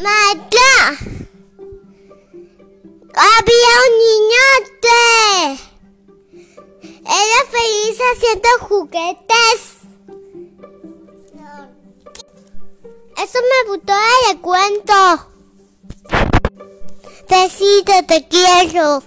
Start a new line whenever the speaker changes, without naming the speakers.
Mamá, había un niñote. Era feliz haciendo juguetes. Eso me gustó el cuento. Besito, te quiero.